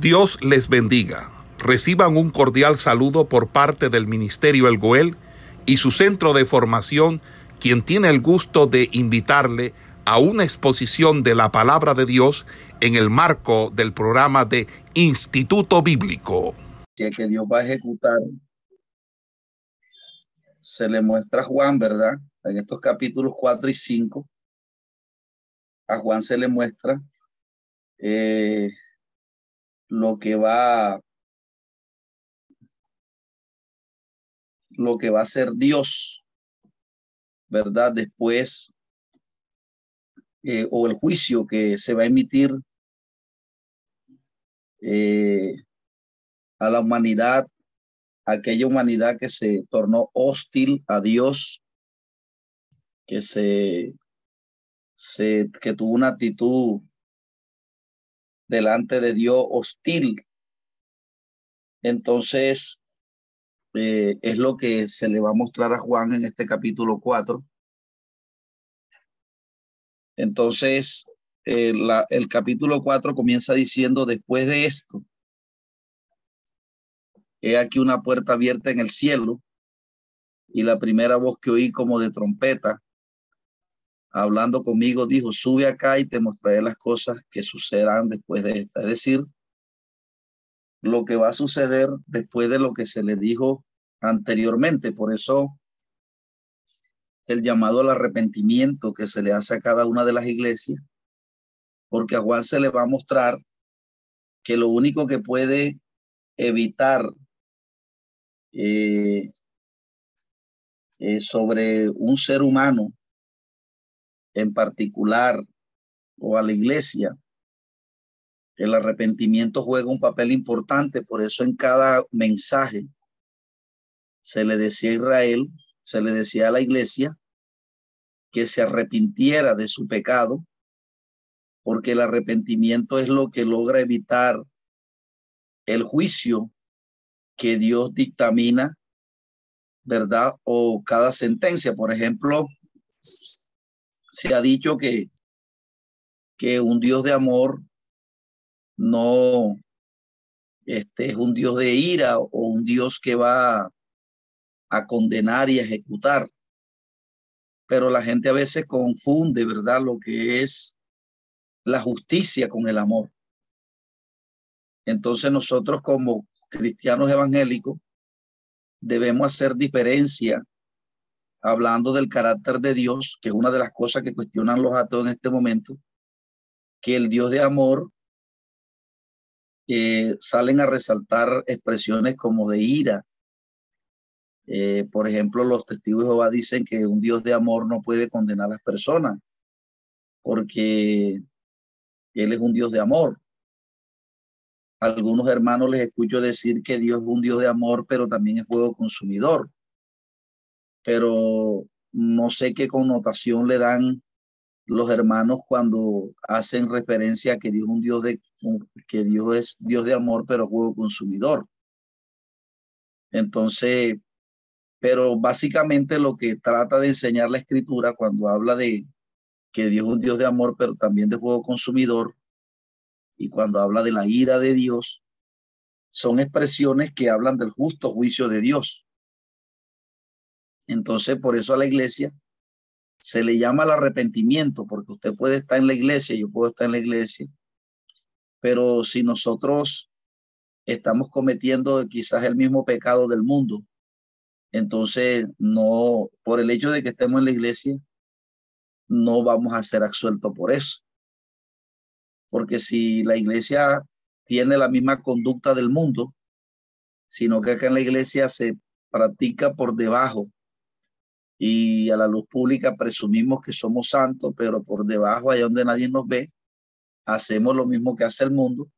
Dios les bendiga. Reciban un cordial saludo por parte del Ministerio El Goel y su centro de formación, quien tiene el gusto de invitarle a una exposición de la palabra de Dios en el marco del programa de Instituto Bíblico. que Dios va a ejecutar, se le muestra a Juan, ¿verdad? En estos capítulos 4 y 5, a Juan se le muestra eh, lo que va lo que va a ser Dios, ¿verdad? Después, eh, o el juicio que se va a emitir eh, a la humanidad, aquella humanidad que se tornó hostil a Dios, que se, se que tuvo una actitud delante de Dios hostil. Entonces, eh, es lo que se le va a mostrar a Juan en este capítulo 4. Entonces, eh, la, el capítulo 4 comienza diciendo, después de esto, he aquí una puerta abierta en el cielo y la primera voz que oí como de trompeta hablando conmigo, dijo, sube acá y te mostraré las cosas que sucederán después de esta. Es decir, lo que va a suceder después de lo que se le dijo anteriormente. Por eso el llamado al arrepentimiento que se le hace a cada una de las iglesias, porque a Juan se le va a mostrar que lo único que puede evitar eh, eh, sobre un ser humano en particular o a la iglesia, el arrepentimiento juega un papel importante, por eso en cada mensaje se le decía a Israel, se le decía a la iglesia que se arrepintiera de su pecado, porque el arrepentimiento es lo que logra evitar el juicio que Dios dictamina, ¿verdad? O cada sentencia. Por ejemplo, se ha dicho que, que un Dios de amor no este, es un Dios de ira o un Dios que va a condenar y ejecutar. Pero la gente a veces confunde, ¿verdad? Lo que es la justicia con el amor. Entonces nosotros como cristianos evangélicos debemos hacer diferencia hablando del carácter de Dios, que es una de las cosas que cuestionan los ateos en este momento, que el Dios de amor eh, salen a resaltar expresiones como de ira. Eh, por ejemplo, los testigos de Jehová dicen que un Dios de amor no puede condenar a las personas porque Él es un Dios de amor. Algunos hermanos les escucho decir que Dios es un Dios de amor, pero también es juego consumidor pero no sé qué connotación le dan los hermanos cuando hacen referencia a que Dios es un Dios de que Dios es Dios de amor, pero juego consumidor. Entonces, pero básicamente lo que trata de enseñar la escritura cuando habla de que Dios es un Dios de amor, pero también de juego consumidor, y cuando habla de la ira de Dios, son expresiones que hablan del justo juicio de Dios. Entonces, por eso a la iglesia se le llama el arrepentimiento, porque usted puede estar en la iglesia, yo puedo estar en la iglesia, pero si nosotros estamos cometiendo quizás el mismo pecado del mundo, entonces no, por el hecho de que estemos en la iglesia, no vamos a ser absueltos por eso. Porque si la iglesia tiene la misma conducta del mundo, sino que acá en la iglesia se practica por debajo y a la luz pública presumimos que somos santos, pero por debajo, allá donde nadie nos ve, hacemos lo mismo que hace el mundo.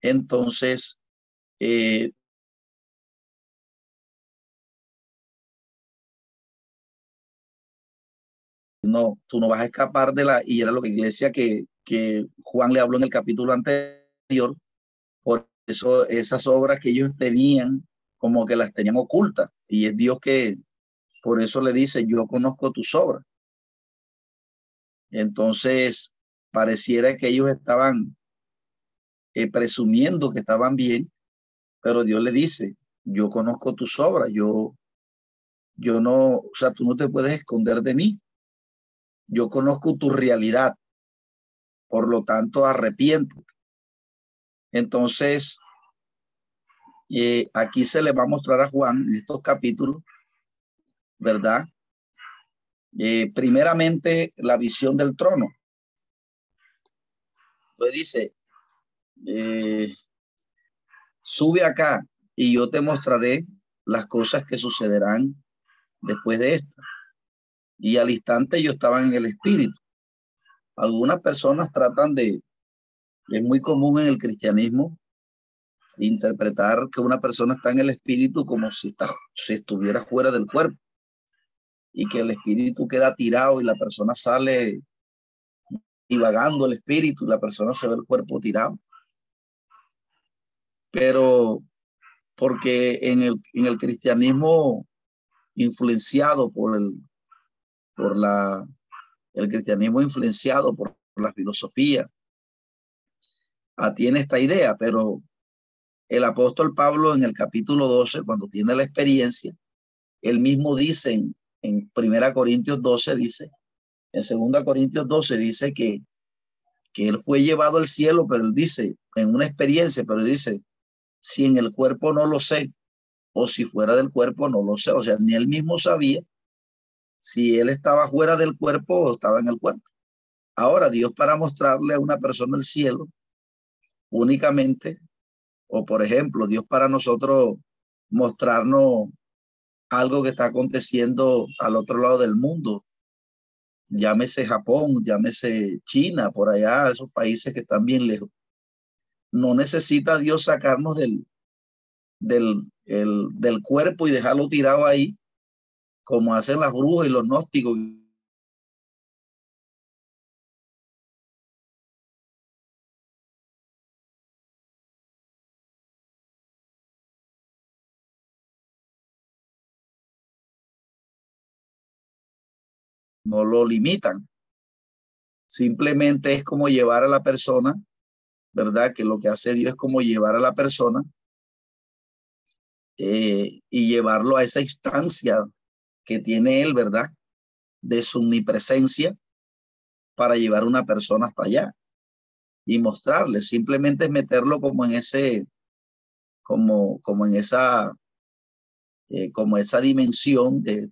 Entonces, eh, no, tú no vas a escapar de la, y era lo que iglesia que, que Juan le habló en el capítulo anterior, por eso esas obras que ellos tenían, como que las tenían ocultas, y es Dios que, por eso le dice, yo conozco tus obras. Entonces, pareciera que ellos estaban eh, presumiendo que estaban bien, pero Dios le dice, yo conozco tus obras, yo, yo no, o sea, tú no te puedes esconder de mí. Yo conozco tu realidad. Por lo tanto, arrepiéntete. Entonces, eh, aquí se le va a mostrar a Juan en estos capítulos, ¿verdad? Eh, primeramente, la visión del trono. Pues dice, eh, sube acá y yo te mostraré las cosas que sucederán después de esta. Y al instante yo estaba en el espíritu. Algunas personas tratan de, es muy común en el cristianismo, interpretar que una persona está en el espíritu como si, estuviera fuera del cuerpo y que el espíritu queda tirado y la persona sale divagando el espíritu la persona se ve el cuerpo tirado. Pero porque en el, en el cristianismo influenciado por el, por la, el cristianismo influenciado por, la filosofía, tiene esta idea, pero el apóstol Pablo en el capítulo 12, cuando tiene la experiencia, él mismo dice en Primera Corintios 12, dice, en Segunda Corintios 12 dice que, que él fue llevado al cielo, pero él dice, en una experiencia, pero él dice, si en el cuerpo no lo sé, o si fuera del cuerpo no lo sé. O sea, ni él mismo sabía si él estaba fuera del cuerpo o estaba en el cuerpo. Ahora, Dios para mostrarle a una persona el cielo únicamente, o por ejemplo, Dios para nosotros mostrarnos algo que está aconteciendo al otro lado del mundo, llámese Japón, llámese China, por allá, esos países que están bien lejos. No necesita Dios sacarnos del, del, el, del cuerpo y dejarlo tirado ahí, como hacen las brujas y los gnósticos. No lo limitan. Simplemente es como llevar a la persona, ¿verdad? Que lo que hace Dios es como llevar a la persona eh, y llevarlo a esa instancia que tiene él, ¿verdad? De su omnipresencia para llevar a una persona hasta allá y mostrarle, simplemente es meterlo como en ese, como, como en esa, eh, como esa dimensión de,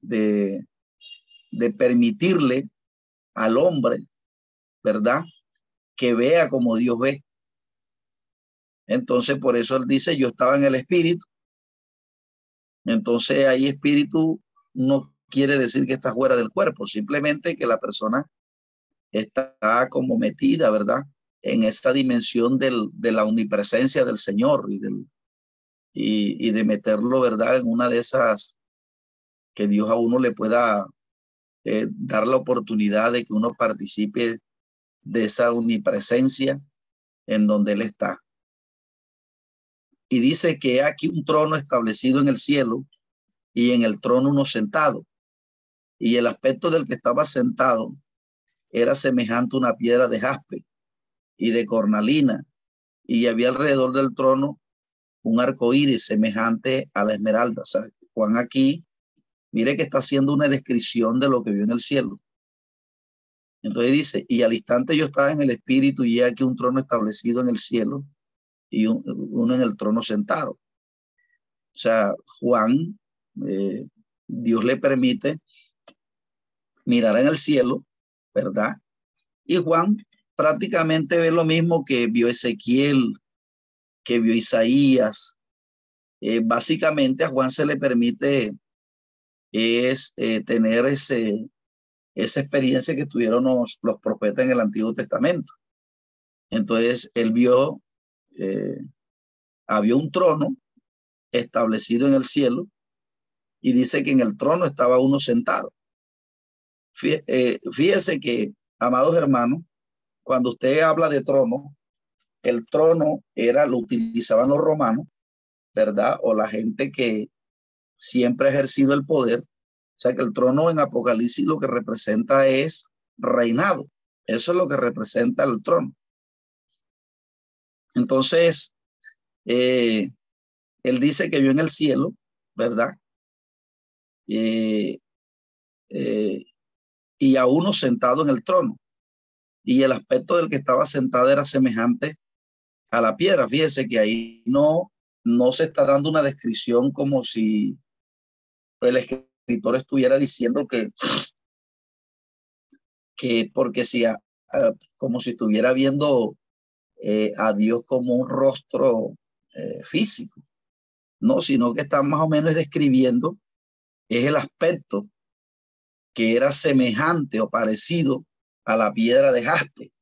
de, de permitirle al hombre, ¿verdad? Que vea como Dios ve. Entonces, por eso él dice, yo estaba en el espíritu. Entonces, ahí espíritu no quiere decir que está fuera del cuerpo, simplemente que la persona está como metida, ¿verdad? En esta dimensión del, de la omnipresencia del Señor y, del, y, y de meterlo, ¿verdad? En una de esas que Dios a uno le pueda eh, dar la oportunidad de que uno participe de esa omnipresencia en donde Él está y dice que aquí un trono establecido en el cielo y en el trono uno sentado. Y el aspecto del que estaba sentado era semejante a una piedra de jaspe y de cornalina, y había alrededor del trono un arco iris semejante a la esmeralda. O sea, Juan aquí, mire que está haciendo una descripción de lo que vio en el cielo. Entonces dice, y al instante yo estaba en el espíritu y aquí un trono establecido en el cielo y uno en el trono sentado. O sea, Juan, eh, Dios le permite mirar en el cielo, ¿verdad? Y Juan prácticamente ve lo mismo que vio Ezequiel, que vio Isaías. Eh, básicamente a Juan se le permite es eh, tener ese, esa experiencia que tuvieron los, los profetas en el Antiguo Testamento. Entonces, él vio eh, había un trono establecido en el cielo y dice que en el trono estaba uno sentado. Eh, fíjese que, amados hermanos, cuando usted habla de trono, el trono era, lo utilizaban los romanos, ¿verdad? O la gente que siempre ha ejercido el poder. O sea que el trono en Apocalipsis lo que representa es reinado. Eso es lo que representa el trono. Entonces, eh, él dice que vio en el cielo, ¿verdad? Eh, eh, y a uno sentado en el trono. Y el aspecto del que estaba sentado era semejante a la piedra. Fíjese que ahí no, no se está dando una descripción como si el escritor estuviera diciendo que, que porque si, como si estuviera viendo eh, a Dios como un rostro eh, físico, no, sino que está más o menos describiendo es el aspecto que era semejante o parecido a la piedra de jaspe.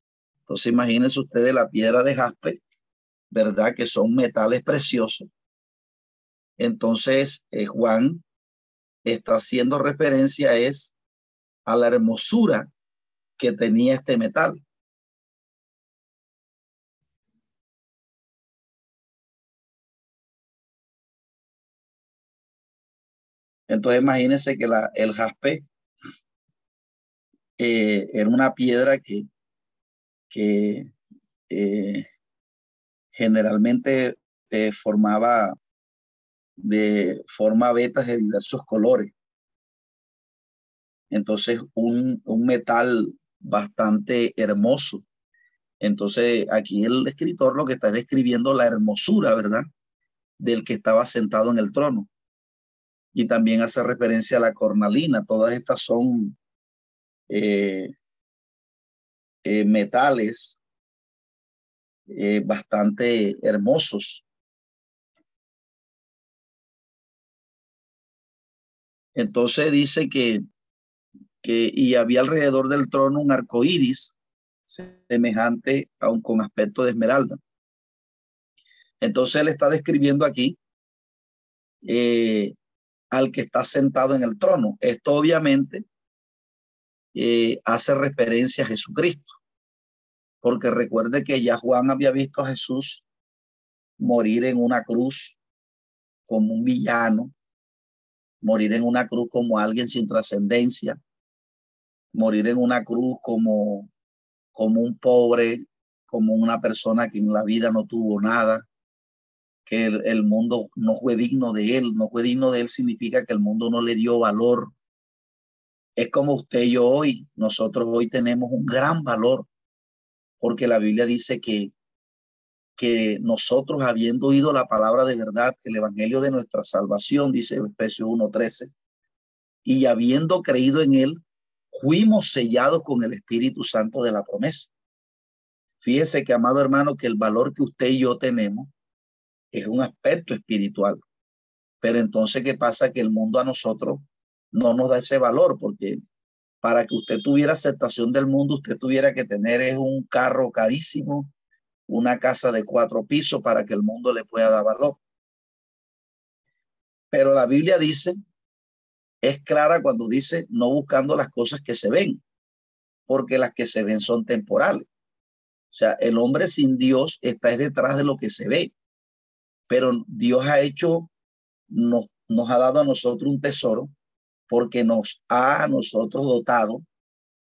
Entonces imagínense ustedes la piedra de jaspe, ¿verdad? Que son metales preciosos. Entonces eh, Juan está haciendo referencia es a la hermosura que tenía este metal. Entonces imagínense que la, el jaspe eh, era una piedra que, eh, generalmente eh, formaba de forma vetas de diversos colores. Entonces, un, un metal bastante hermoso. Entonces, aquí el escritor lo que está describiendo la hermosura, ¿verdad? Del que estaba sentado en el trono y también hace referencia a la cornalina. Todas estas son eh, eh, metales eh, bastante hermosos. Entonces dice que, que y había alrededor del trono un arco iris semejante a un con aspecto de esmeralda. Entonces él está describiendo aquí al que está sentado en el trono. Esto obviamente eh, hace referencia a Jesucristo, porque recuerde que ya Juan había visto a Jesús morir en una cruz como un villano, morir en una cruz como alguien sin trascendencia, morir en una cruz como, como un pobre, como una persona que en la vida no tuvo nada, que el, mundo no fue digno de él. No fue digno de él significa que el mundo no le dio valor. Es como usted y yo hoy. Nosotros hoy tenemos un gran valor porque la Biblia dice que, que nosotros habiendo oído la palabra de verdad, el evangelio de nuestra salvación, dice Efesios 1.13, y habiendo creído en él, fuimos sellados con el Espíritu Santo de la promesa. Fíjese que, amado hermano, que el valor que usted y yo tenemos es un aspecto espiritual. Pero entonces, ¿qué pasa? Que el mundo a nosotros no nos da ese valor, porque para que usted tuviera aceptación del mundo, usted tuviera que tener es un carro carísimo, una casa de cuatro pisos para que el mundo le pueda dar valor. Pero la Biblia dice, es clara cuando dice, no buscando las cosas que se ven, porque las que se ven son temporales. O sea, el hombre sin Dios está detrás de lo que se ve pero Dios ha hecho, nos, nos ha dado a nosotros un tesoro porque nos ha a nosotros dotado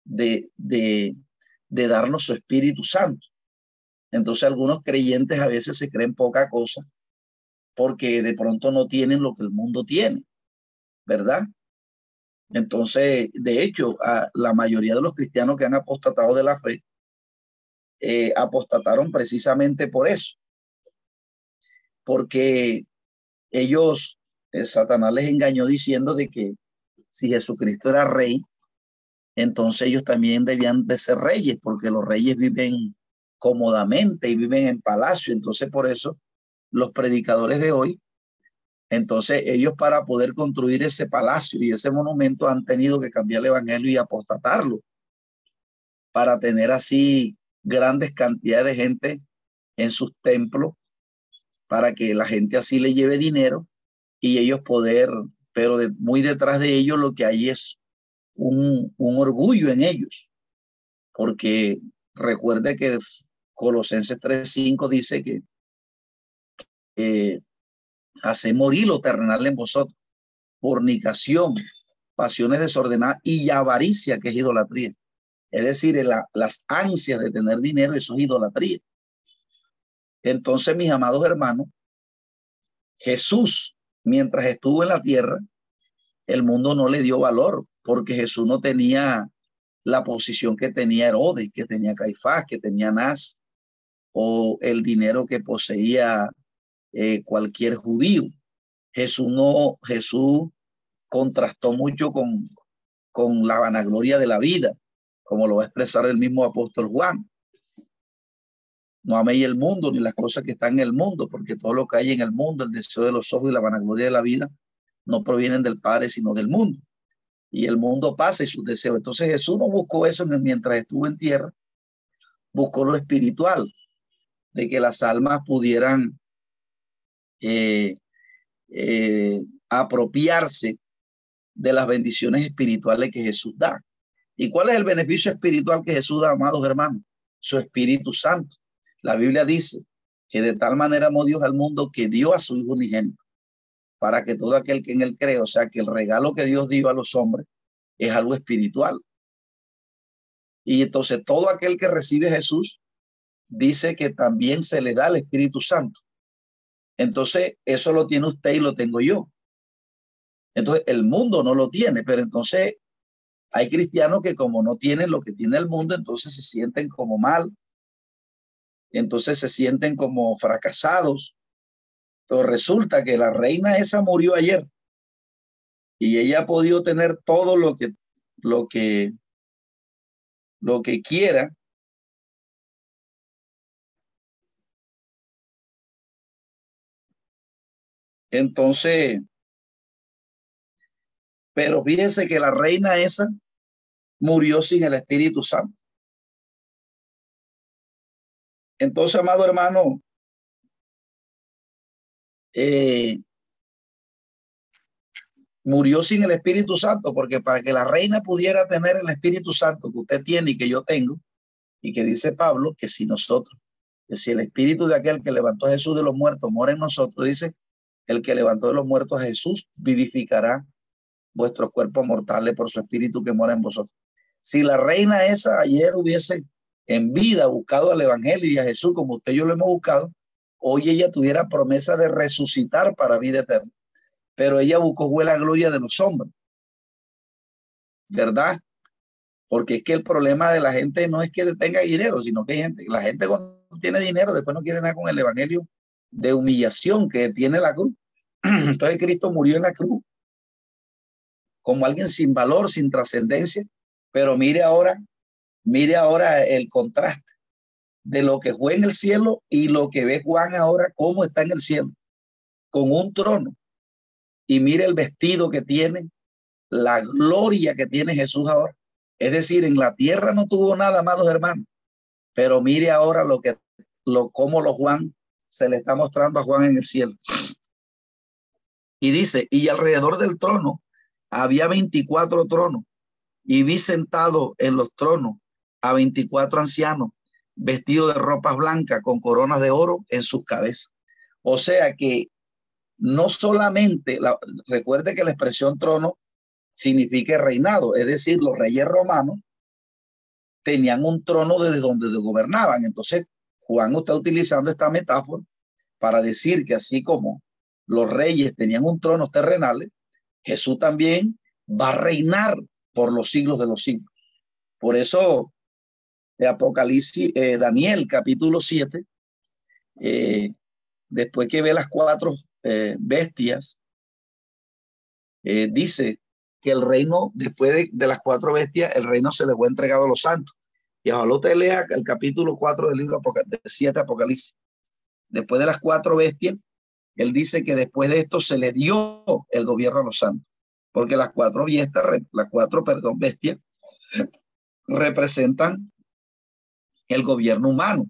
de, de, de darnos su Espíritu Santo. Entonces algunos creyentes a veces se creen poca cosa porque de pronto no tienen lo que el mundo tiene, ¿verdad? Entonces, de hecho, a la mayoría de los cristianos que han apostatado de la fe, eh, apostataron precisamente por eso, porque ellos, eh, Satanás les engañó diciendo de que si Jesucristo era rey, entonces ellos también debían de ser reyes, porque los reyes viven cómodamente y viven en palacio. Entonces, por eso, los predicadores de hoy, entonces ellos para poder construir ese palacio y ese monumento han tenido que cambiar el evangelio y apostatarlo para tener así grandes cantidades de gente en sus templos para que la gente así le lleve dinero y ellos poder, pero muy detrás de ellos lo que hay es un, un orgullo en ellos, porque recuerde que Colosenses 3.5 dice que hace morir lo terrenal en vosotros, fornicación, pasiones desordenadas y avaricia, que es idolatría. Es decir, la, las ansias de tener dinero, eso es idolatría. Entonces, mis amados hermanos, Jesús, mientras estuvo en la tierra, el mundo no le dio valor porque Jesús no tenía la posición que tenía Herodes, que tenía Caifás, que tenía Nas, o el dinero que poseía eh, cualquier judío. Jesús no, Jesús contrastó mucho con, con la vanagloria de la vida, como lo va a expresar el mismo apóstol Juan. No améis el mundo ni las cosas que están en el mundo, porque todo lo que hay en el mundo, el deseo de los ojos y la vanagloria de la vida, no provienen del Padre, sino del mundo. Y el mundo pasa y sus deseos. Entonces Jesús no buscó eso mientras estuvo en tierra, buscó lo espiritual, de que las almas pudieran eh, eh, apropiarse de las bendiciones espirituales que Jesús da. ¿Y cuál es el beneficio espiritual que Jesús da, amados hermanos? Su Espíritu Santo. La Biblia dice que de tal manera amó Dios al mundo que dio a su Hijo unigénito para que todo aquel que en él cree, o sea, que el regalo que Dios dio a los hombres es algo espiritual. Y entonces todo aquel que recibe Jesús dice que también se le da el Espíritu Santo. Entonces, eso lo tiene usted y lo tengo yo. Entonces, el mundo no lo tiene, pero entonces hay cristianos que como no tienen lo que tiene el mundo, entonces se sienten como mal, entonces se sienten como fracasados. Pero resulta que la reina esa murió ayer y ella ha podido tener todo lo que lo que lo que quiera entonces pero fíjense que la reina esa murió sin el Espíritu Santo. Entonces, amado hermano, eh, murió sin el Espíritu Santo, porque para que la reina pudiera tener el Espíritu Santo que usted tiene y que yo tengo, y que dice Pablo, que si nosotros, que si el Espíritu de aquel que levantó a Jesús de los muertos mora en nosotros, dice, el que levantó de los muertos a Jesús vivificará vuestros cuerpos mortales por su Espíritu que mora en vosotros. Si la reina esa ayer hubiese en vida buscado al Evangelio y a Jesús como usted y yo lo hemos buscado, hoy ella tuviera promesa de resucitar para vida eterna. Pero ella buscó la gloria de los hombres. ¿Verdad? Porque es que el problema de la gente no es que tenga dinero, sino que gente, la gente cuando tiene dinero después no quiere nada con el evangelio de humillación que tiene la cruz. Entonces Cristo murió en la cruz como alguien sin valor, sin trascendencia, pero mire ahora Mire ahora el contraste de lo que fue en el cielo y lo que ve Juan ahora, cómo está en el cielo, con un trono. Y mire el vestido que tiene, la gloria que tiene Jesús ahora. Es decir, en la tierra no tuvo nada, amados hermanos. Pero mire ahora lo que, lo, cómo lo Juan se le está mostrando a Juan en el cielo. Y dice, y alrededor del trono había 24 tronos y vi sentado en los tronos a 24 ancianos vestidos de ropas blancas con coronas de oro en sus cabezas. O sea que no solamente, la, recuerde que la expresión trono significa reinado, es decir, los reyes romanos tenían un trono desde donde gobernaban. Entonces, Juan está utilizando esta metáfora para decir que así como los reyes tenían un trono terrenal, Jesús también va a reinar por los siglos de los siglos. Por eso de Apocalipsis, eh, Daniel capítulo 7, eh, después que ve las cuatro eh, bestias, dice que el reino, después de, las cuatro bestias, el reino se les fue entregado a los santos. Y ojalá usted lea el capítulo 4 del libro de 7 Apocalipsis. Después de las cuatro bestias, él dice que después de esto se le dio el gobierno a los santos, porque las cuatro bestias, las cuatro, perdón, bestias representan el gobierno humano.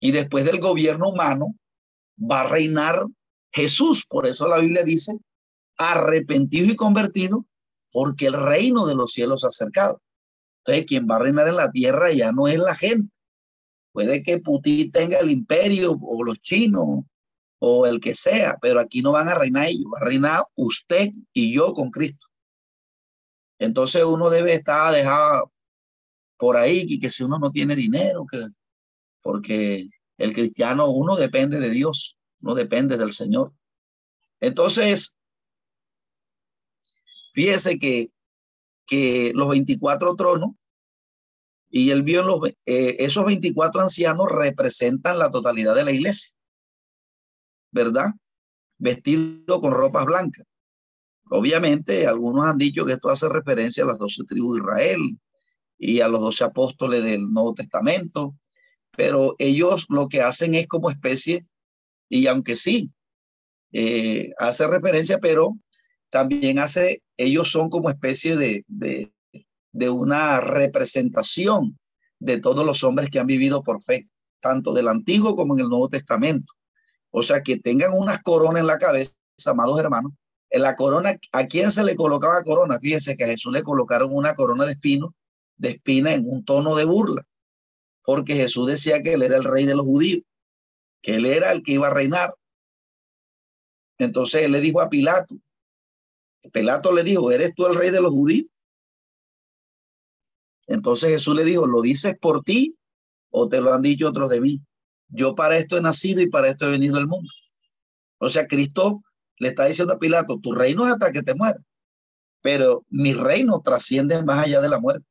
Y después del gobierno humano va a reinar Jesús. Por eso la Biblia dice, arrepentido y convertido, porque el reino de los cielos ha acercado. Entonces, quien va a reinar en la tierra ya no es la gente. Puede que Putin tenga el imperio o los chinos o el que sea, pero aquí no van a reinar ellos, va a reinar usted y yo con Cristo. Entonces uno debe estar dejado por ahí y que si uno no tiene dinero, que porque El cristiano, uno depende de Dios, no depende del Señor. Entonces, fíjese que, que los 24 tronos y él vio los, eh, esos 24 ancianos representan la totalidad de la iglesia, ¿verdad? Vestido con ropas blancas. Obviamente, algunos han dicho que esto hace referencia a las doce tribus de Israel y a los doce apóstoles del Nuevo Testamento, pero ellos lo que hacen es como especie, y aunque sí, eh, hace referencia, pero también hace, ellos son como especie de, de, de una representación de todos los hombres que han vivido por fe, tanto del Antiguo como en el Nuevo Testamento. O sea, que tengan unas coronas en la cabeza, amados hermanos. En la corona, ¿a quién se le colocaba corona? Fíjense que a Jesús le colocaron una corona de espino, de espina en un tono de burla, porque Jesús decía que él era el rey de los judíos, que él era el que iba a reinar. Entonces él le dijo a Pilato, Pilato le dijo, ¿eres tú el rey de los judíos? Entonces Jesús le dijo, ¿lo dices por ti o te lo han dicho otros de mí? Yo para esto he nacido y para esto he venido al mundo. O sea, Cristo le está diciendo a Pilato, tu reino es hasta que te mueras, pero mi reino trasciende más allá de la muerte.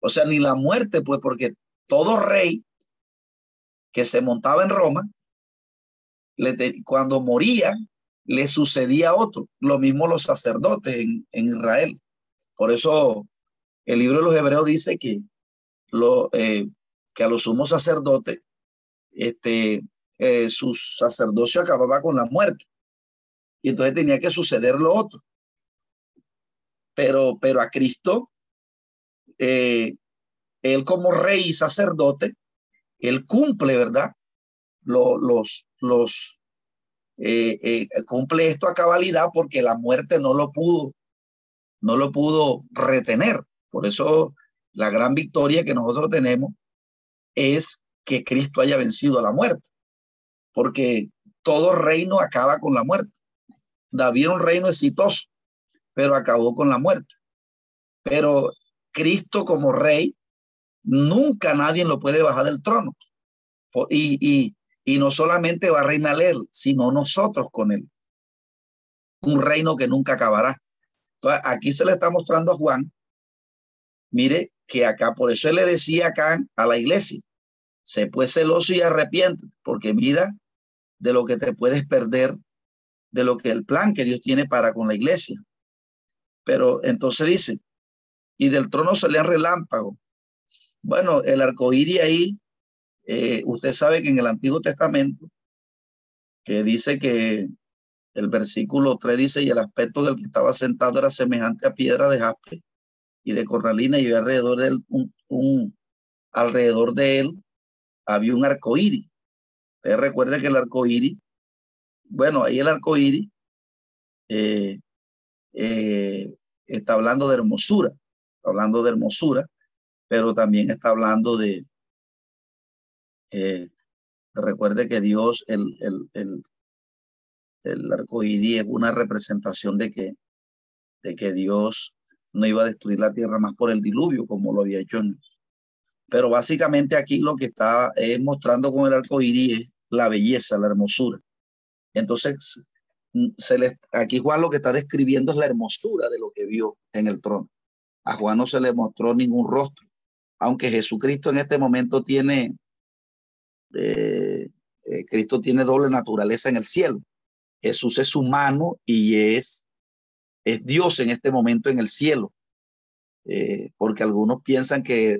O sea, ni la muerte, pues porque todo rey que se montaba en Roma, le cuando moría, le sucedía a otro. Lo mismo los sacerdotes en, en Israel. Por eso el libro de los Hebreos dice que, lo, eh, que a los sumos sacerdotes, este, eh, su sacerdocio acababa con la muerte. Y entonces tenía que suceder lo otro. Pero, pero a Cristo, eh, él como rey y sacerdote, él cumple, ¿verdad? los, los, cumple esto a cabalidad porque la muerte no lo pudo, no lo pudo retener. Por eso la gran victoria que nosotros tenemos es que Cristo haya vencido a la muerte, porque todo reino acaba con la muerte. David era un reino exitoso, pero acabó con la muerte. Pero Cristo como rey, nunca nadie lo puede bajar del trono. Y, y, y no solamente va a reinar él, sino nosotros con él. Un reino que nunca acabará. Entonces, aquí se le está mostrando a Juan Mire que acá, por eso él le decía acá a la iglesia, se puede celoso y arrepiente, porque mira de lo que te puedes perder, de lo que el plan que Dios tiene para con la iglesia. Pero entonces dice, y del trono salían relámpago. Bueno, el arcoíris ahí, eh, usted sabe que en el Antiguo Testamento, que dice que el versículo 3 dice, y el aspecto del que estaba sentado era semejante a piedra de jaspe y de cornalina y alrededor de él un, alrededor de él había un arco iris. Usted recuerde que el arco iris, bueno, ahí el arco iris eh, eh, está hablando de hermosura, está hablando de hermosura, pero también está hablando de, eh, recuerde que Dios, el, el, el, el arco iris es una representación de que, de que Dios no iba a destruir la tierra más por el diluvio, como lo había hecho en. Pero básicamente aquí lo que está es mostrando con el arco iris es la belleza, la hermosura. Entonces, se le, aquí Juan lo que está describiendo es la hermosura de lo que vio en el trono. A Juan no se le mostró ningún rostro, aunque Jesucristo en este momento tiene, eh, eh, Cristo tiene doble naturaleza en el cielo. Jesús es humano y es es Dios en este momento en el cielo, eh, porque algunos piensan que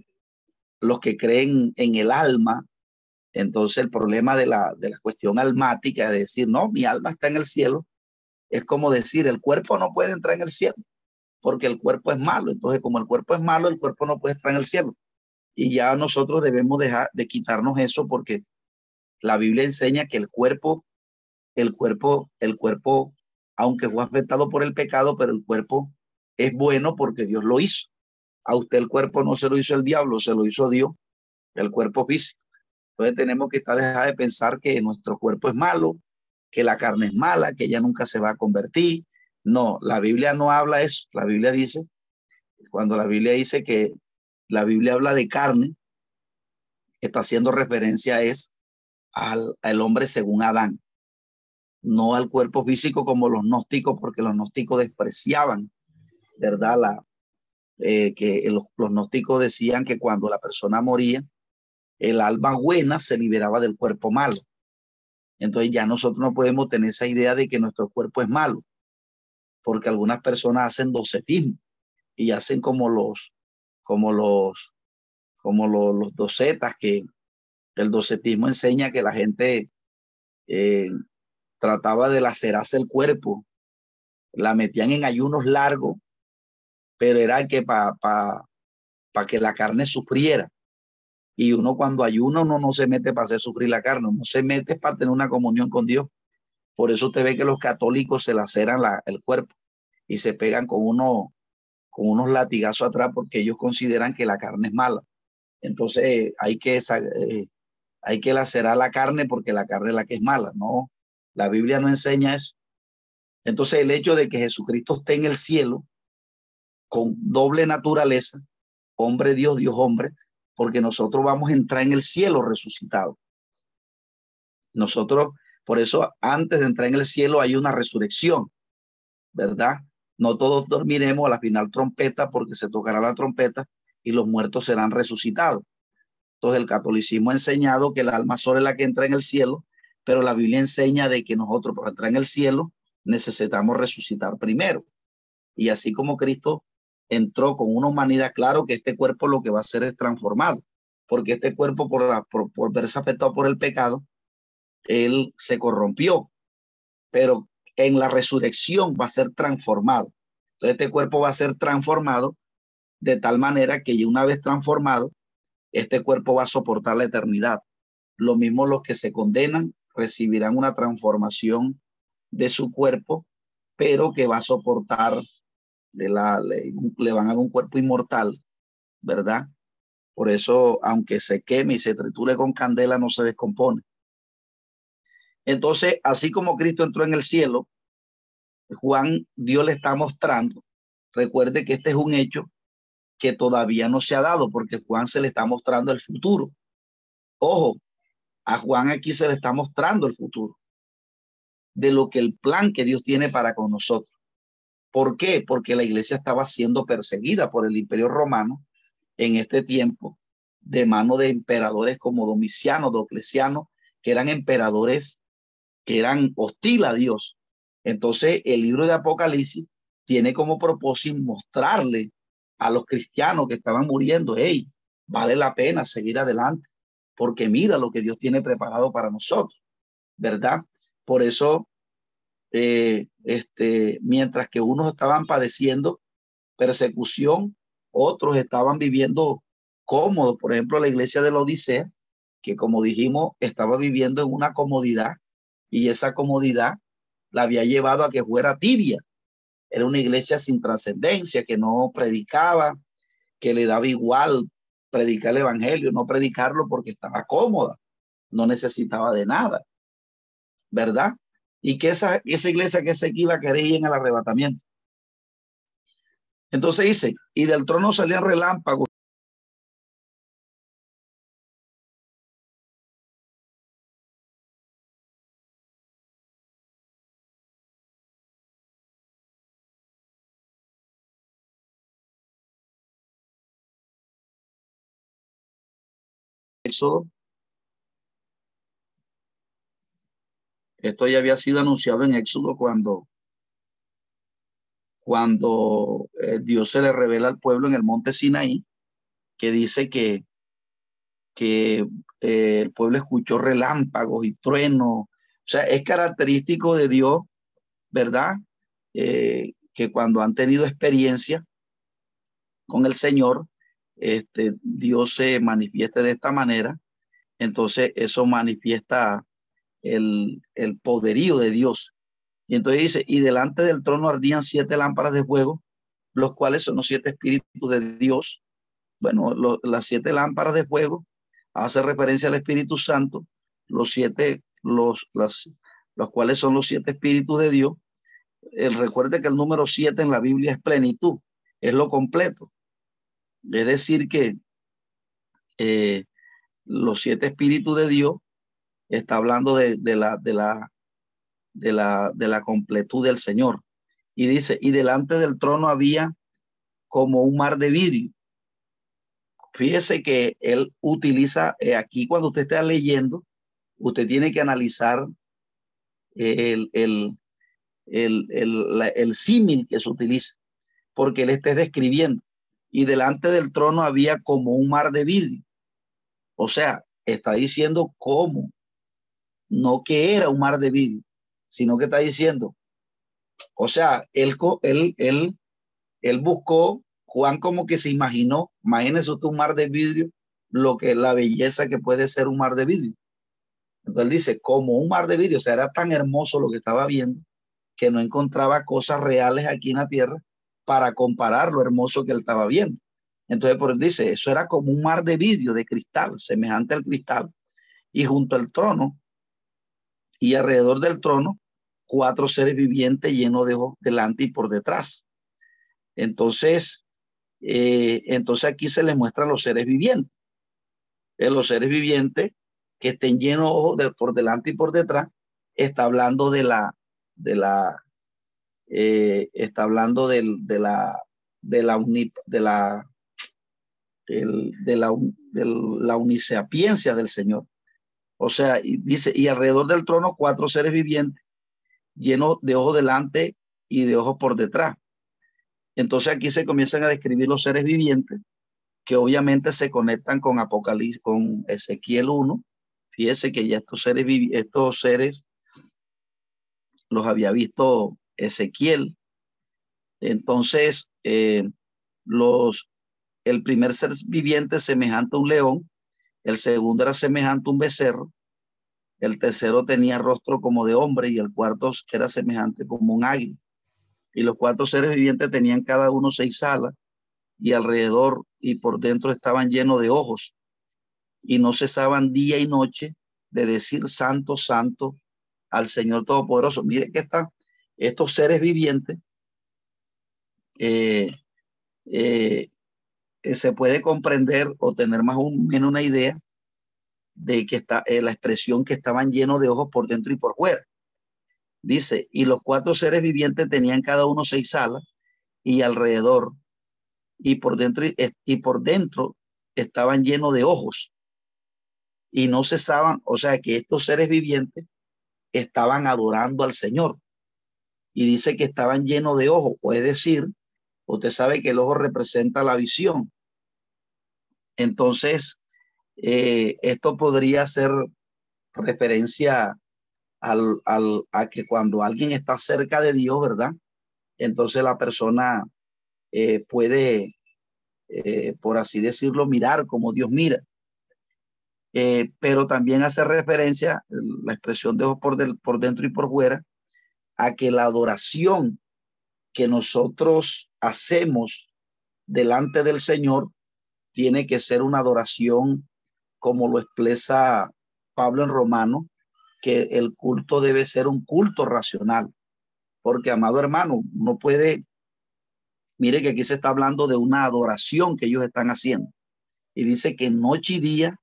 los que creen en el alma, entonces el problema de la, de la cuestión almática, de decir, no, mi alma está en el cielo, es como decir, el cuerpo no puede entrar en el cielo, porque el cuerpo es malo, entonces como el cuerpo es malo, el cuerpo no puede entrar en el cielo. Y ya nosotros debemos dejar de quitarnos eso porque la Biblia enseña que el cuerpo, el cuerpo, el cuerpo aunque fue afectado por el pecado, pero el cuerpo es bueno porque Dios lo hizo. A usted el cuerpo no se lo hizo el diablo, se lo hizo Dios, el cuerpo físico. Entonces tenemos que estar dejar de pensar que nuestro cuerpo es malo, que la carne es mala, que ella nunca se va a convertir. No, la Biblia no habla eso. La Biblia dice, cuando la Biblia dice que la Biblia habla de carne, está haciendo referencia es al, al hombre según Adán, no al cuerpo físico como los gnósticos, porque los gnósticos despreciaban, ¿verdad? La, eh, que los, los gnósticos decían que cuando la persona moría, el alma buena se liberaba del cuerpo malo. Entonces ya nosotros no podemos tener esa idea de que nuestro cuerpo es malo, porque algunas personas hacen docetismo y hacen como los, como los, como los, los docetas, que el docetismo enseña que la gente eh, trataba de lacerarse el cuerpo, la metían en ayunos largos, pero era que para pa, que la carne sufriera. Y uno cuando ayuna, uno no se mete para hacer sufrir la carne, uno se mete para tener una comunión con Dios. Por eso usted ve que los católicos se laceran la, el cuerpo y se pegan con, uno, con unos latigazos atrás porque ellos consideran que la carne es mala. Entonces hay que, eh, hay que lacerar la carne porque la carne es la que es mala, ¿no? La Biblia no enseña eso. Entonces el hecho de que Jesucristo esté en el cielo con doble naturaleza, hombre Dios, Dios hombre, porque nosotros vamos a entrar en el cielo resucitado. Nosotros, por eso, antes de entrar en el cielo hay una resurrección, ¿verdad? No todos dormiremos a la final trompeta porque se tocará la trompeta y los muertos serán resucitados. Entonces el catolicismo ha enseñado que el alma solo es la que entra en el cielo, pero la Biblia enseña de que nosotros para entrar en el cielo necesitamos resucitar primero. Y así como Cristo entró con una humanidad, claro que este cuerpo lo que va a hacer es transformado, porque este cuerpo por, por, verse afectado por el pecado, él se corrompió, pero en la resurrección va a ser transformado. Entonces este cuerpo va a ser transformado de tal manera que una vez transformado, este cuerpo va a soportar la eternidad. Lo mismo los que se condenan recibirán una transformación de su cuerpo, pero que va a soportar la, le, van a dar un cuerpo inmortal, ¿verdad? Por eso, aunque se queme y se triture con candela, no se descompone. Entonces, así como Cristo entró en el cielo, Juan, Dios le está mostrando, recuerde que este es un hecho que todavía no se ha dado, porque Juan se le está mostrando el futuro. Ojo, a Juan aquí se le está mostrando el futuro de lo que el plan que Dios tiene para con nosotros. ¿Por qué? Porque la iglesia estaba siendo perseguida por el imperio romano en este tiempo de mano de emperadores como Domiciano, Diocleciano, que eran emperadores que eran hostil a Dios. Entonces, el libro de Apocalipsis tiene como propósito mostrarle a los cristianos que estaban muriendo, hey, vale la pena seguir adelante, porque mira lo que Dios tiene preparado para nosotros, ¿verdad? Por eso eh, este, mientras que unos estaban padeciendo persecución, otros estaban viviendo cómodos. Por ejemplo, la iglesia de la Odisea, que como dijimos, estaba viviendo en una comodidad y esa comodidad la había llevado a que fuera tibia. Era una iglesia sin trascendencia, que no predicaba, que le daba igual predicar el evangelio, no predicarlo porque estaba cómoda, no necesitaba de nada, ¿verdad? y que esa, esa iglesia que se iba a querer en el arrebatamiento. Entonces dice, y del trono salían relámpagos. Esto ya había sido anunciado en Éxodo cuando, cuando eh, Dios se le revela al pueblo en el monte Sinaí, que dice que, que eh, el pueblo escuchó relámpagos y truenos. O sea, es característico de Dios, ¿verdad? Eh, que cuando han tenido experiencia con el Señor, este, Dios se manifieste de esta manera. Entonces, eso manifiesta el, el poderío de Dios. Y entonces dice, y delante del trono ardían siete lámparas de fuego, los cuales son los siete espíritus de Dios. Bueno, las siete lámparas de fuego hace referencia al Espíritu Santo, los siete, los, las, los cuales son los siete espíritus de Dios. El, recuerde que el número siete en la Biblia es plenitud, es lo completo. Es decir, que eh, los siete espíritus de Dios está hablando de, la, de, la, de, la, de la completud del Señor. Y dice, y delante del trono había como un mar de vidrio. Fíjese que él utiliza, eh, aquí cuando usted está leyendo, usted tiene que analizar el, el, el, el símil que se utiliza, porque él está describiendo. Y delante del trono había como un mar de vidrio. O sea, está diciendo cómo, no que era un mar de vidrio, sino que está diciendo, o sea, él, él, él, él buscó, Juan como que se imaginó, imagínese usted un mar de vidrio, lo que la belleza que puede ser un mar de vidrio. Entonces dice, como un mar de vidrio, o sea, era tan hermoso lo que estaba viendo que no encontraba cosas reales aquí en la tierra para comparar lo hermoso que él estaba viendo. Entonces, por él dice, eso era como un mar de vidrio, de cristal, semejante al cristal. Y junto al trono y alrededor del trono, cuatro seres vivientes llenos de ojos delante y por detrás. Entonces, eh, entonces aquí se les muestran los seres vivientes. Eh, los seres vivientes que estén llenos de ojos por delante y por detrás, está hablando de la, de la, eh, está hablando de la, de la, de la de, la, de la unisapiencia del Señor. O sea, y dice, y alrededor del trono cuatro seres vivientes, llenos de ojos delante y de ojos por detrás. Entonces aquí se comienzan a describir los seres vivientes, que obviamente se conectan con Apocalipsis, con Ezequiel 1. Fíjese que ya estos seres, estos seres los había visto Ezequiel. Entonces, eh, los el primer ser viviente semejante a un león, el segundo era semejante a un becerro, el tercero tenía rostro como de hombre y el cuarto era semejante como un águila. Y los cuatro seres vivientes tenían cada uno seis alas y alrededor y por dentro estaban llenos de ojos y no cesaban día y noche de decir santo, santo al Señor Todopoderoso. Mire que están estos seres vivientes eh, eh, eh, se puede comprender o tener más o menos una idea de que está eh, la expresión que estaban llenos de ojos por dentro y por fuera. Dice, y los cuatro seres vivientes tenían cada uno seis alas y alrededor y por dentro y, por dentro estaban llenos de ojos y no cesaban, o sea que estos seres vivientes estaban adorando al Señor y dice que estaban llenos de ojos, puede decir, usted sabe que el ojo representa la visión entonces, eh, esto podría hacer referencia al, a que cuando alguien está cerca de Dios, ¿verdad? Entonces la persona eh, puede, eh, por así decirlo, mirar como Dios mira. pero también hace referencia, la expresión de por, del, por dentro y por fuera, a que la adoración que nosotros hacemos delante del Señor tiene que ser una adoración como lo expresa Pablo en Romano, que el culto debe ser un culto racional. Porque, amado hermano, no puede, mire que aquí se está hablando de una adoración que ellos están haciendo. Y dice que noche y día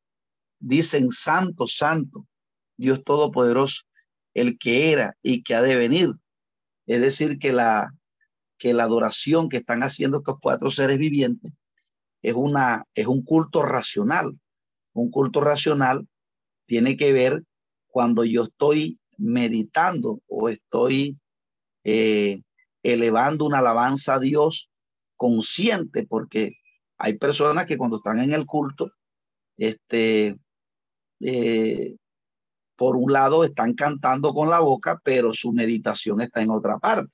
dicen santo, santo, Dios Todopoderoso, el que era y que ha de venir. Es decir, que la, que la adoración que están haciendo estos cuatro seres vivientes es, una, es un culto racional. Un culto racional tiene que ver cuando yo estoy meditando o estoy eh, elevando una alabanza a Dios consciente, porque hay personas que cuando están en el culto, este, eh, por un lado están cantando con la boca, pero su meditación está en otra parte.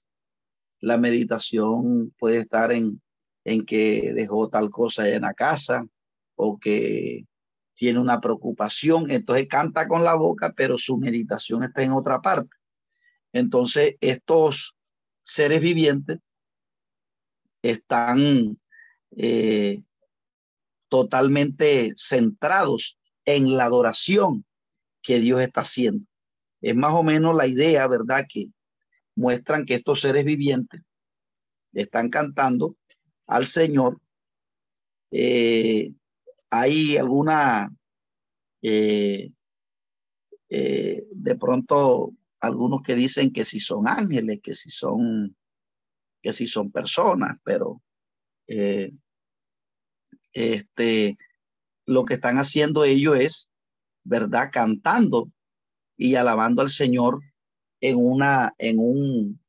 La meditación puede estar en, en que dejó tal cosa en la casa o que tiene una preocupación, entonces canta con la boca, pero su meditación está en otra parte. Entonces, estos seres vivientes están eh, totalmente centrados en la adoración que Dios está haciendo. Es más o menos la idea, ¿verdad? Que muestran que estos seres vivientes están cantando al Señor, eh, hay alguna, eh, eh, de pronto algunos que dicen que si son ángeles, que si son, que si son personas, pero este, lo que están haciendo ellos es, ¿verdad? Cantando y alabando al Señor en una, en un,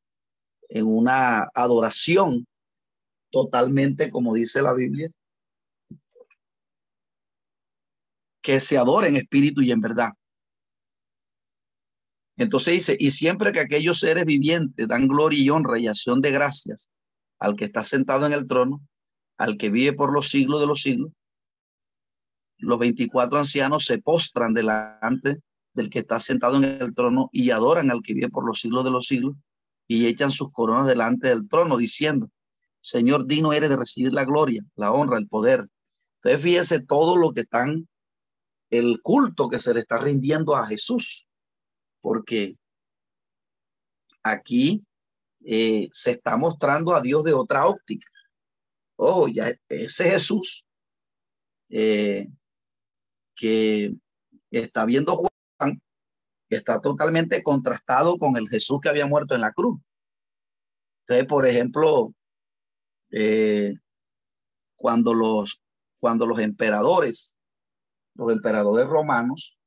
en una adoración totalmente, como dice la Biblia, que se adore en espíritu y en verdad. Entonces dice, y siempre que aquellos seres vivientes dan gloria y honra y acción de gracias al que está sentado en el trono, al que vive por los siglos de los siglos, los 24 ancianos se postran delante del que está sentado en el trono y adoran al que vive por los siglos de los siglos y echan sus coronas delante del trono diciendo, Señor, digno eres de recibir la gloria, la honra, el poder. Entonces fíjense todo lo que están, el culto que se le está rindiendo a Jesús, porque aquí eh, se está mostrando a Dios de otra óptica. Oh, ya ese Jesús eh, que está viendo Juan, que está totalmente contrastado con el Jesús que había muerto en la cruz. Entonces, por ejemplo, eh, cuando, los, cuando los emperadores, los emperadores romanos,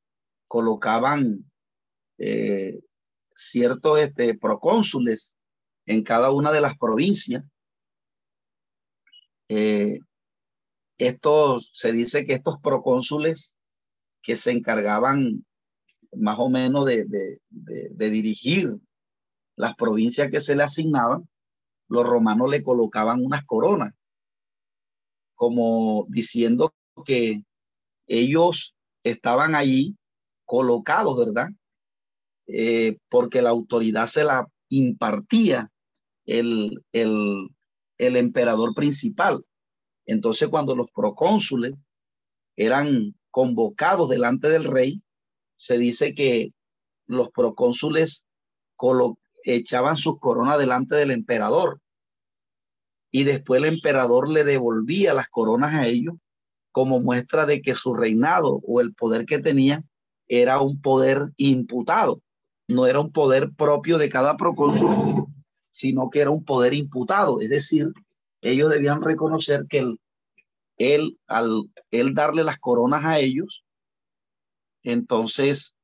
colocaban eh, ciertos este, procónsules en cada una de las provincias, eh, estos, se dice que estos procónsules que se encargaban más o menos de, dirigir las provincias que se le asignaban, los romanos le colocaban unas coronas, como diciendo que ellos estaban allí colocados, ¿verdad? Eh, porque la autoridad se la impartía el, el, el emperador principal. Entonces, cuando los procónsules eran convocados delante del rey, se dice que los procónsules echaban sus coronas delante del emperador. Y después el emperador le devolvía las coronas a ellos como muestra de que su reinado o el poder que tenía era un poder imputado, no era un poder propio de cada procónsul, sino que era un poder imputado, es decir, ellos debían reconocer que él, al él darle las coronas a ellos, entonces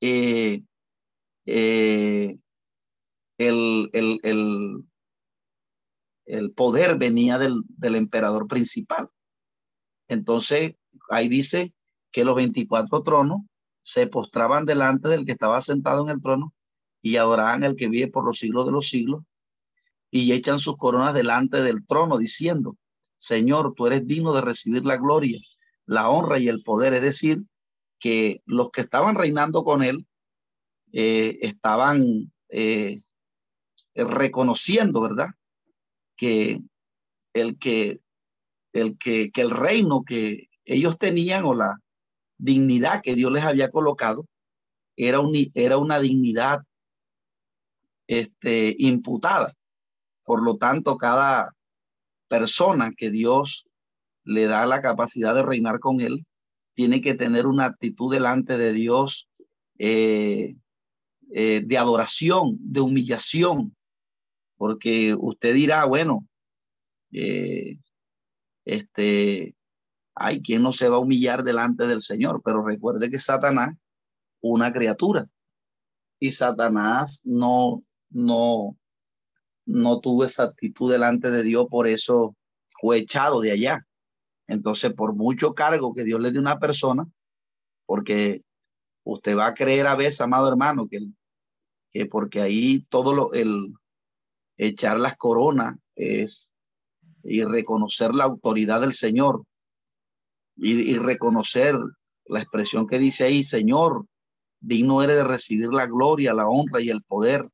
eh, eh, el, el, el, el, poder venía del, del emperador principal. Entonces, ahí dice que los 24 tronos se postraban delante del que estaba sentado en el trono y adoraban al que vive por los siglos de los siglos y echan sus coronas delante del trono diciendo, Señor, tú eres digno de recibir la gloria, la honra y el poder. Es decir, que los que estaban reinando con él eh, estaban eh, reconociendo, ¿verdad? Que el que, el que, que el reino que ellos tenían o la dignidad que Dios les había colocado era, un, era una dignidad este, imputada. Por lo tanto, cada persona que Dios le da la capacidad de reinar con él, tiene que tener una actitud delante de Dios eh, eh, de adoración, de humillación, porque usted dirá, bueno, eh, este, hay quien no se va a humillar delante del Señor, pero recuerde que Satanás, una criatura, y Satanás no, no, no tuvo esa actitud delante de Dios, por eso fue echado de allá. Entonces, por mucho cargo que Dios le dé a una persona, porque usted va a creer a veces, amado hermano, que, que porque ahí todo lo, el echar las coronas es y reconocer la autoridad del Señor y, y reconocer la expresión que dice ahí, Señor, digno eres de recibir la gloria, la honra y el poder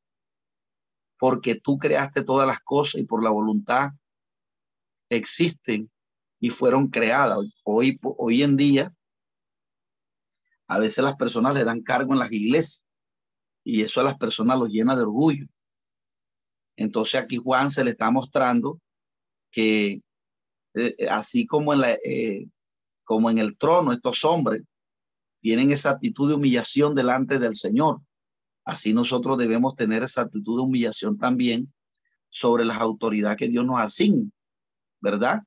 porque tú creaste todas las cosas y por la voluntad existen y fueron creadas. Hoy, en día, a veces las personas le dan cargo en las iglesias y eso a las personas los llena de orgullo. Entonces aquí Juan se le está mostrando que eh, así como en, la, eh, como en el trono estos hombres tienen esa actitud de humillación delante del Señor. Así nosotros debemos tener esa actitud de humillación también sobre las autoridades que Dios nos asigna, ¿verdad?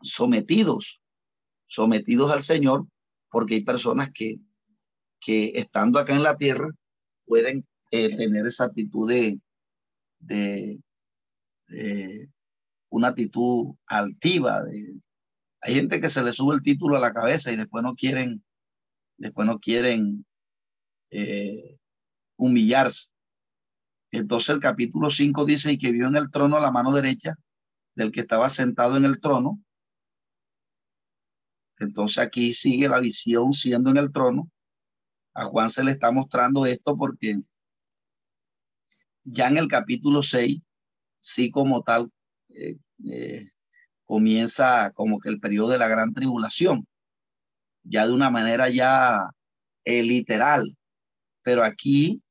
Sometidos, sometidos al Señor, porque hay personas que, que estando acá en la tierra pueden eh, tener esa actitud de, de, una actitud altiva. Hay gente que se le sube el título a la cabeza y después no quieren, después no quieren eh, humillarse. Entonces el capítulo 5 dice, y que vio en el trono a la mano derecha del que estaba sentado en el trono. Entonces aquí sigue la visión siendo en el trono. A Juan se le está mostrando esto porque ya en el capítulo 6, sí como tal, eh, eh, comienza como que el periodo de la gran tribulación, ya de una manera ya eh, literal. Pero aquí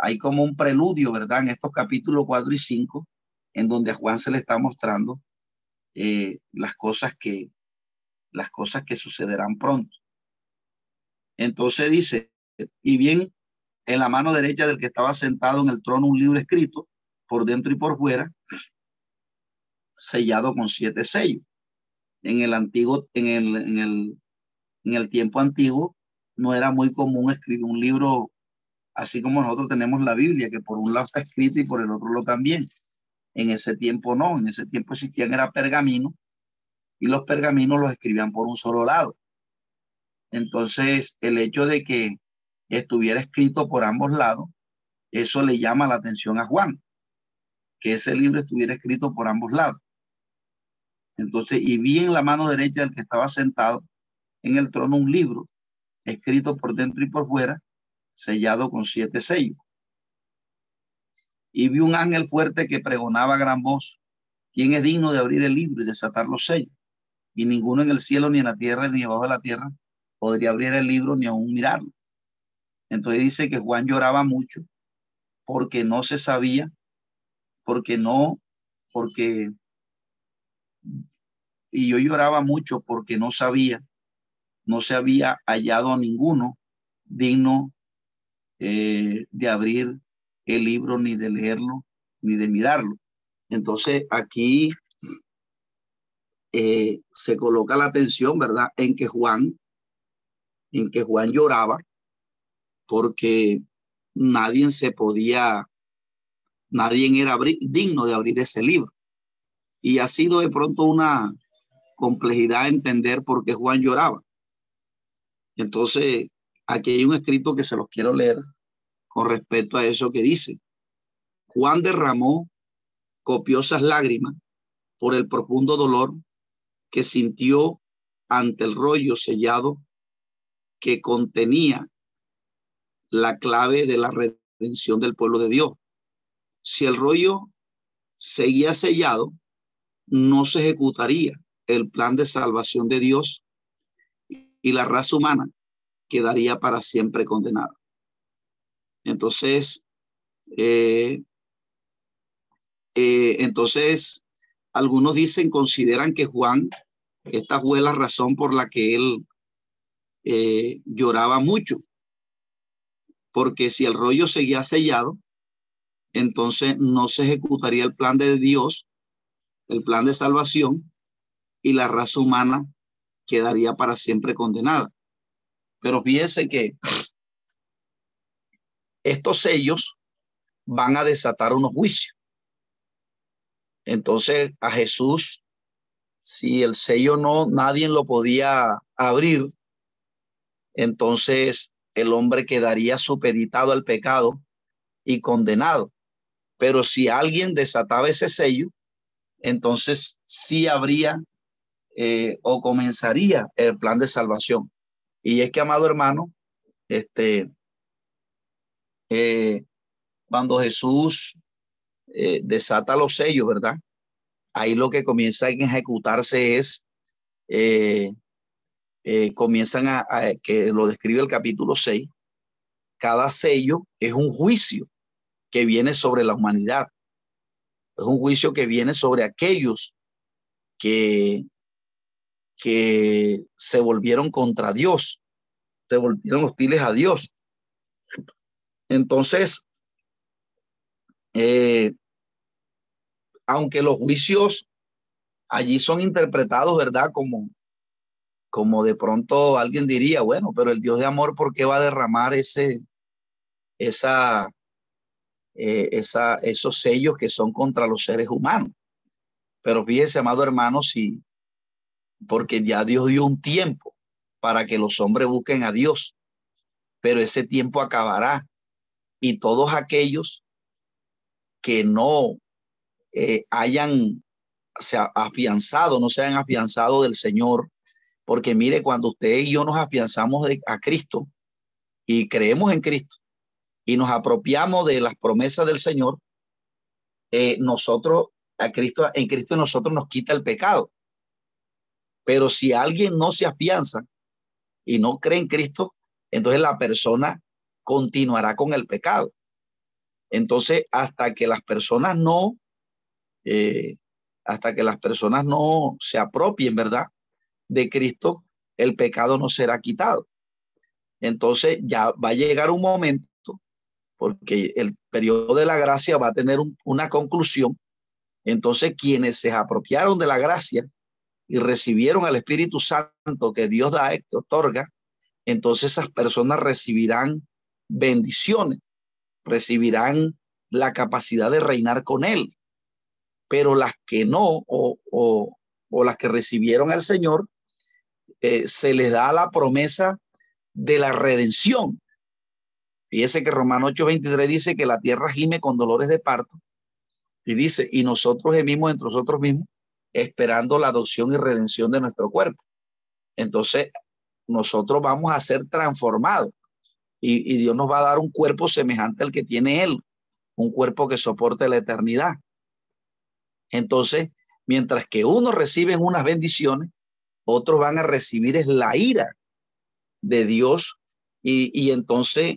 hay como un preludio, ¿verdad? En estos capítulos 4 y 5, en donde a Juan se le está mostrando las cosas que las cosas que sucederán pronto. Entonces dice, y bien en la mano derecha del que estaba sentado en el trono un libro escrito por dentro y por fuera, sellado con siete sellos. En el antiguo, en el, en el, en el tiempo antiguo, no era muy común escribir un libro así como nosotros tenemos la Biblia, que por un lado está escrito y por el otro lado también. En ese tiempo no, en ese tiempo existían era pergamino y los pergaminos los escribían por un solo lado. Entonces, el hecho de que estuviera escrito por ambos lados, eso le llama la atención a Juan, que ese libro estuviera escrito por ambos lados. Entonces, y vi en la mano derecha del que estaba sentado en el trono un libro escrito por dentro y por fuera, sellado con siete sellos. Y vi un ángel fuerte que pregonaba gran voz, ¿quién es digno de abrir el libro y desatar los sellos? Y ninguno en el cielo, ni en la tierra, ni abajo de la tierra podría abrir el libro ni aún mirarlo. Entonces dice que Juan lloraba mucho porque no se sabía, porque no, porque, y yo lloraba mucho porque no sabía, no se había hallado a ninguno digno eh, de abrir el libro, ni de leerlo, ni de mirarlo. Entonces aquí eh, se coloca la atención, ¿verdad? En que Juan, en que Juan lloraba porque nadie se podía, nadie era digno de abrir ese libro. Y ha sido de pronto una complejidad entender por qué Juan lloraba. Entonces, aquí hay un escrito que se los quiero leer con respecto a eso que dice. Juan derramó copiosas lágrimas por el profundo dolor que sintió ante el rollo sellado que contenía la clave de la redención del pueblo de Dios. Si el rollo seguía sellado, no se ejecutaría el plan de salvación de Dios y la raza humana quedaría para siempre condenada. Entonces, eh, eh, entonces, algunos dicen, consideran que Juan, esta fue la razón por la que él eh, lloraba mucho, porque si el rollo seguía sellado, entonces no se ejecutaría el plan de Dios, el plan de salvación, y la raza humana quedaría para siempre condenada. Pero fíjense que estos sellos van a desatar unos juicios. Entonces a Jesús, si el sello no, nadie lo podía abrir, entonces el hombre quedaría supeditado al pecado y condenado. Pero si alguien desataba ese sello, entonces sí habría eh, o comenzaría el plan de salvación. Y es que, amado hermano, este, eh, cuando Jesús eh, desata los sellos, ¿verdad? Ahí lo que comienza a ejecutarse es eh, comienzan a, que lo describe el capítulo 6, cada sello es un juicio que viene sobre la humanidad. Es un juicio que viene sobre aquellos que, que se volvieron contra Dios. se volvieron hostiles a Dios. Entonces, eh, aunque los juicios allí son interpretados, ¿verdad? Como, como de pronto alguien diría, bueno, pero el Dios de amor, ¿por qué va a derramar ese, esa, eh, esa, esos sellos que son contra los seres humanos? Pero fíjese, amado hermano, si, porque ya Dios dio un tiempo para que los hombres busquen a Dios, pero ese tiempo acabará y todos aquellos que no eh, hayan se afianzado, no se hayan afianzado del Señor, porque mire, cuando usted y yo nos afianzamos de, a Cristo y creemos en Cristo y nos apropiamos de las promesas del Señor, eh, nosotros, a Cristo, en Cristo nosotros nos quita el pecado. Pero si alguien no se afianza y no cree en Cristo, entonces la persona continuará con el pecado. Entonces, hasta que las personas no, eh, hasta que las personas no se apropien, ¿verdad? De Cristo, el pecado no será quitado. Entonces, ya va a llegar un momento, porque el periodo de la gracia va a tener una conclusión. Entonces, quienes se apropiaron de la gracia y recibieron al Espíritu Santo que Dios da, que otorga, entonces esas personas recibirán bendiciones, recibirán la capacidad de reinar con Él. Pero las que no, o, o, las que recibieron al Señor, eh, se les da la promesa de la redención. Fíjese que Romano 8:23 dice que la tierra gime con dolores de parto. Y dice, y nosotros gemimos entre nosotros mismos, esperando la adopción y redención de nuestro cuerpo. Entonces, nosotros vamos a ser transformados y, Dios nos va a dar un cuerpo semejante al que tiene Él, un cuerpo que soporte la eternidad. Entonces, mientras que unos reciben unas bendiciones, otros van a recibir es la ira de Dios y, entonces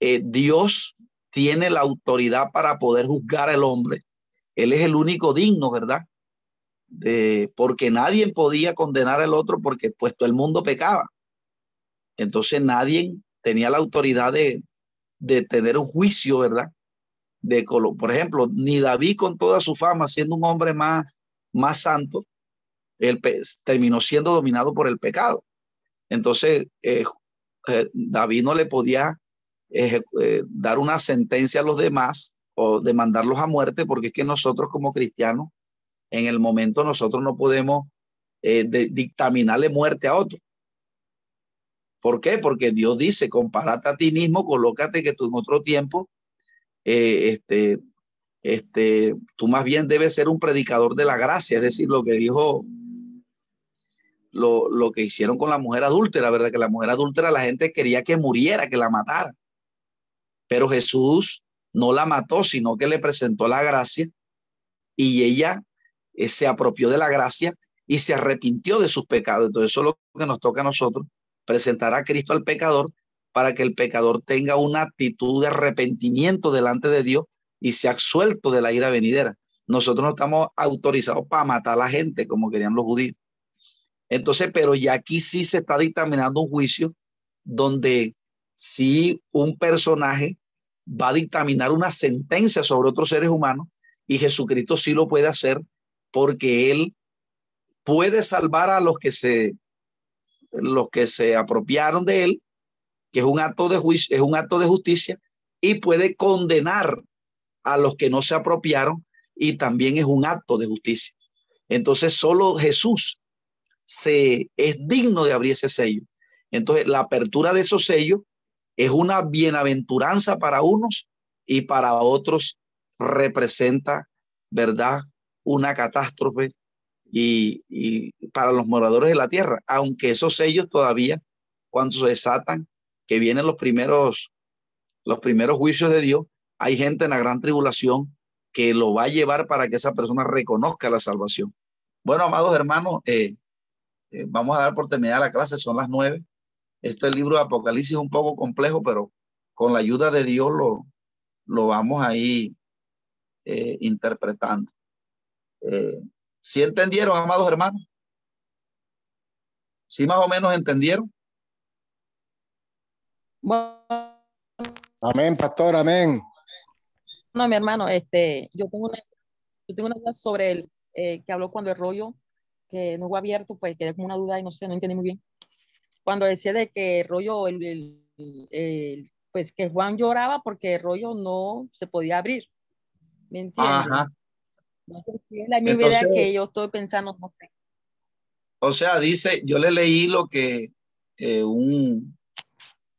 eh, Dios tiene la autoridad para poder juzgar al hombre. Él es el único digno, ¿verdad? Porque nadie podía condenar al otro porque puesto el mundo pecaba. Entonces nadie tenía la autoridad de, de tener un juicio, ¿verdad? De, por ejemplo, ni David con toda su fama, siendo un hombre más, más santo, él terminó siendo dominado por el pecado. Entonces, eh, eh, David no le podía eh, dar una sentencia a los demás o demandarlos a muerte, porque es que nosotros como cristianos, en el momento nosotros no podemos dictaminarle muerte a otro. ¿Por qué? Porque Dios dice, compárate a ti mismo, colócate que tú en otro tiempo, eh, este, este, tú más bien debes ser un predicador de la gracia, es decir, lo que dijo, lo, lo que hicieron con la mujer adúltera, ¿verdad? Que la mujer adúltera la gente quería que muriera, que la matara. Pero Jesús no la mató, sino que le presentó la gracia y ella eh, se apropió de la gracia y se arrepintió de sus pecados. Entonces eso es lo que nos toca a nosotros, presentar a Cristo al pecador para que el pecador tenga una actitud de arrepentimiento delante de Dios y sea absuelto de la ira venidera. Nosotros no estamos autorizados para matar a la gente como querían los judíos. Entonces, pero ya aquí sí se está dictaminando un juicio donde si un personaje va a dictaminar una sentencia sobre otros seres humanos y Jesucristo sí lo puede hacer porque él puede salvar a los que se los que se apropiaron de él, que es un acto de juicio, es un acto de justicia, y puede condenar a los que no se apropiaron, y también es un acto de justicia. Entonces, solo Jesús se es digno de abrir ese sello. Entonces, la apertura de esos sellos es una bienaventuranza para unos y para otros representa, ¿verdad? Una catástrofe y, para los moradores de la tierra, aunque esos sellos todavía, cuando se desatan, que vienen los primeros, los primeros juicios de Dios, hay gente en la gran tribulación que lo va a llevar para que esa persona reconozca la salvación. Bueno, amados hermanos, eh, eh, vamos a dar por terminada la clase, son las nueve. Este libro de Apocalipsis es un poco complejo, pero con la ayuda de Dios lo, lo vamos ahí eh, interpretando. ¿Sí entendieron, amados hermanos? ¿Sí más o menos entendieron? amén, pastor, amén. No, mi hermano, este, yo tengo una, yo tengo una duda sobre el eh, que habló cuando el rollo que no fue abierto, pues quedé como una duda y no sé, no entendí muy bien. Cuando decía de que el rollo, el, el, pues que Juan lloraba porque el rollo no se podía abrir. ¿Me entiendes? Ajá. No sé si es la misma idea que yo estoy pensando, no sé. O sea, dice, yo le leí lo que eh, un,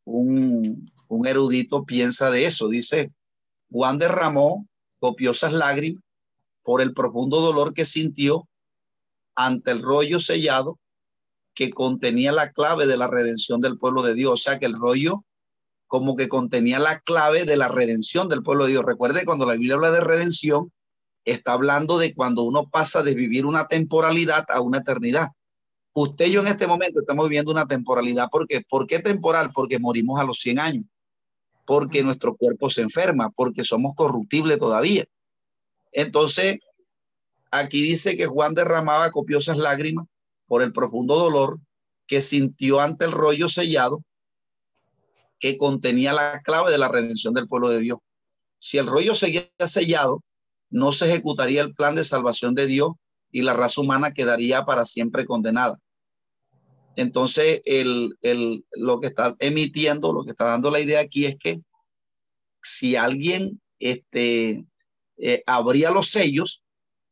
un, un erudito piensa de eso. Dice, Juan derramó copiosas lágrimas por el profundo dolor que sintió ante el rollo sellado que contenía la clave de la redención del pueblo de Dios. O sea que el rollo como que contenía la clave de la redención del pueblo de Dios. Recuerde, cuando la Biblia habla de redención, está hablando de cuando uno pasa de vivir una temporalidad a una eternidad. Usted y yo en este momento estamos viviendo una temporalidad. ¿Por qué? ¿Por qué temporal? Porque morimos a los 100 años, porque nuestro cuerpo se enferma, porque somos corruptibles todavía. Entonces, aquí dice que Juan derramaba copiosas lágrimas por el profundo dolor que sintió ante el rollo sellado que contenía la clave de la redención del pueblo de Dios. Si el rollo seguía sellado, no se ejecutaría el plan de salvación de Dios y la raza humana quedaría para siempre condenada. Entonces, el, lo que está emitiendo, lo que está dando la idea aquí es que si alguien este, eh, abría los sellos,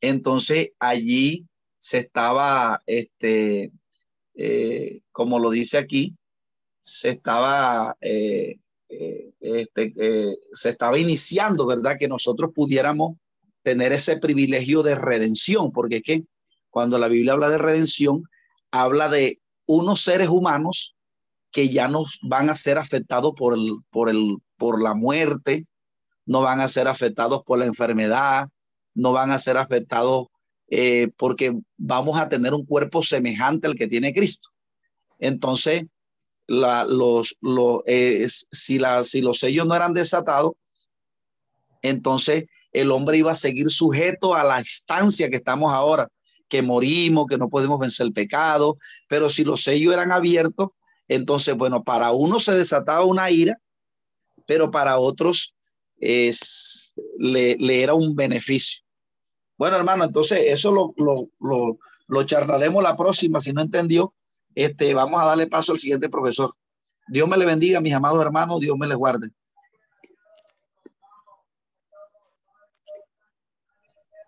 entonces allí se estaba, este, eh, como lo dice aquí, se estaba, eh, este, se estaba iniciando, ¿verdad? Que nosotros pudiéramos tener ese privilegio de redención, porque es que cuando la Biblia habla de redención, habla de unos seres humanos que ya no van a ser afectados por, el, por, el, por la muerte, no van a ser afectados por la enfermedad, no van a ser afectados eh, porque vamos a tener un cuerpo semejante al que tiene Cristo. Entonces, los, si, si los sellos no eran desatados, entonces el hombre iba a seguir sujeto a la instancia que estamos ahora, que morimos, que no podemos vencer el pecado, pero si los sellos eran abiertos, entonces, bueno, para uno se desataba una ira, pero para otros es, le, era un beneficio. Bueno, hermano, entonces eso lo, lo, lo, lo charlaremos la próxima. Si no entendió, este, vamos a darle paso al siguiente profesor. Dios me le bendiga, mis amados hermanos, Dios me les guarde.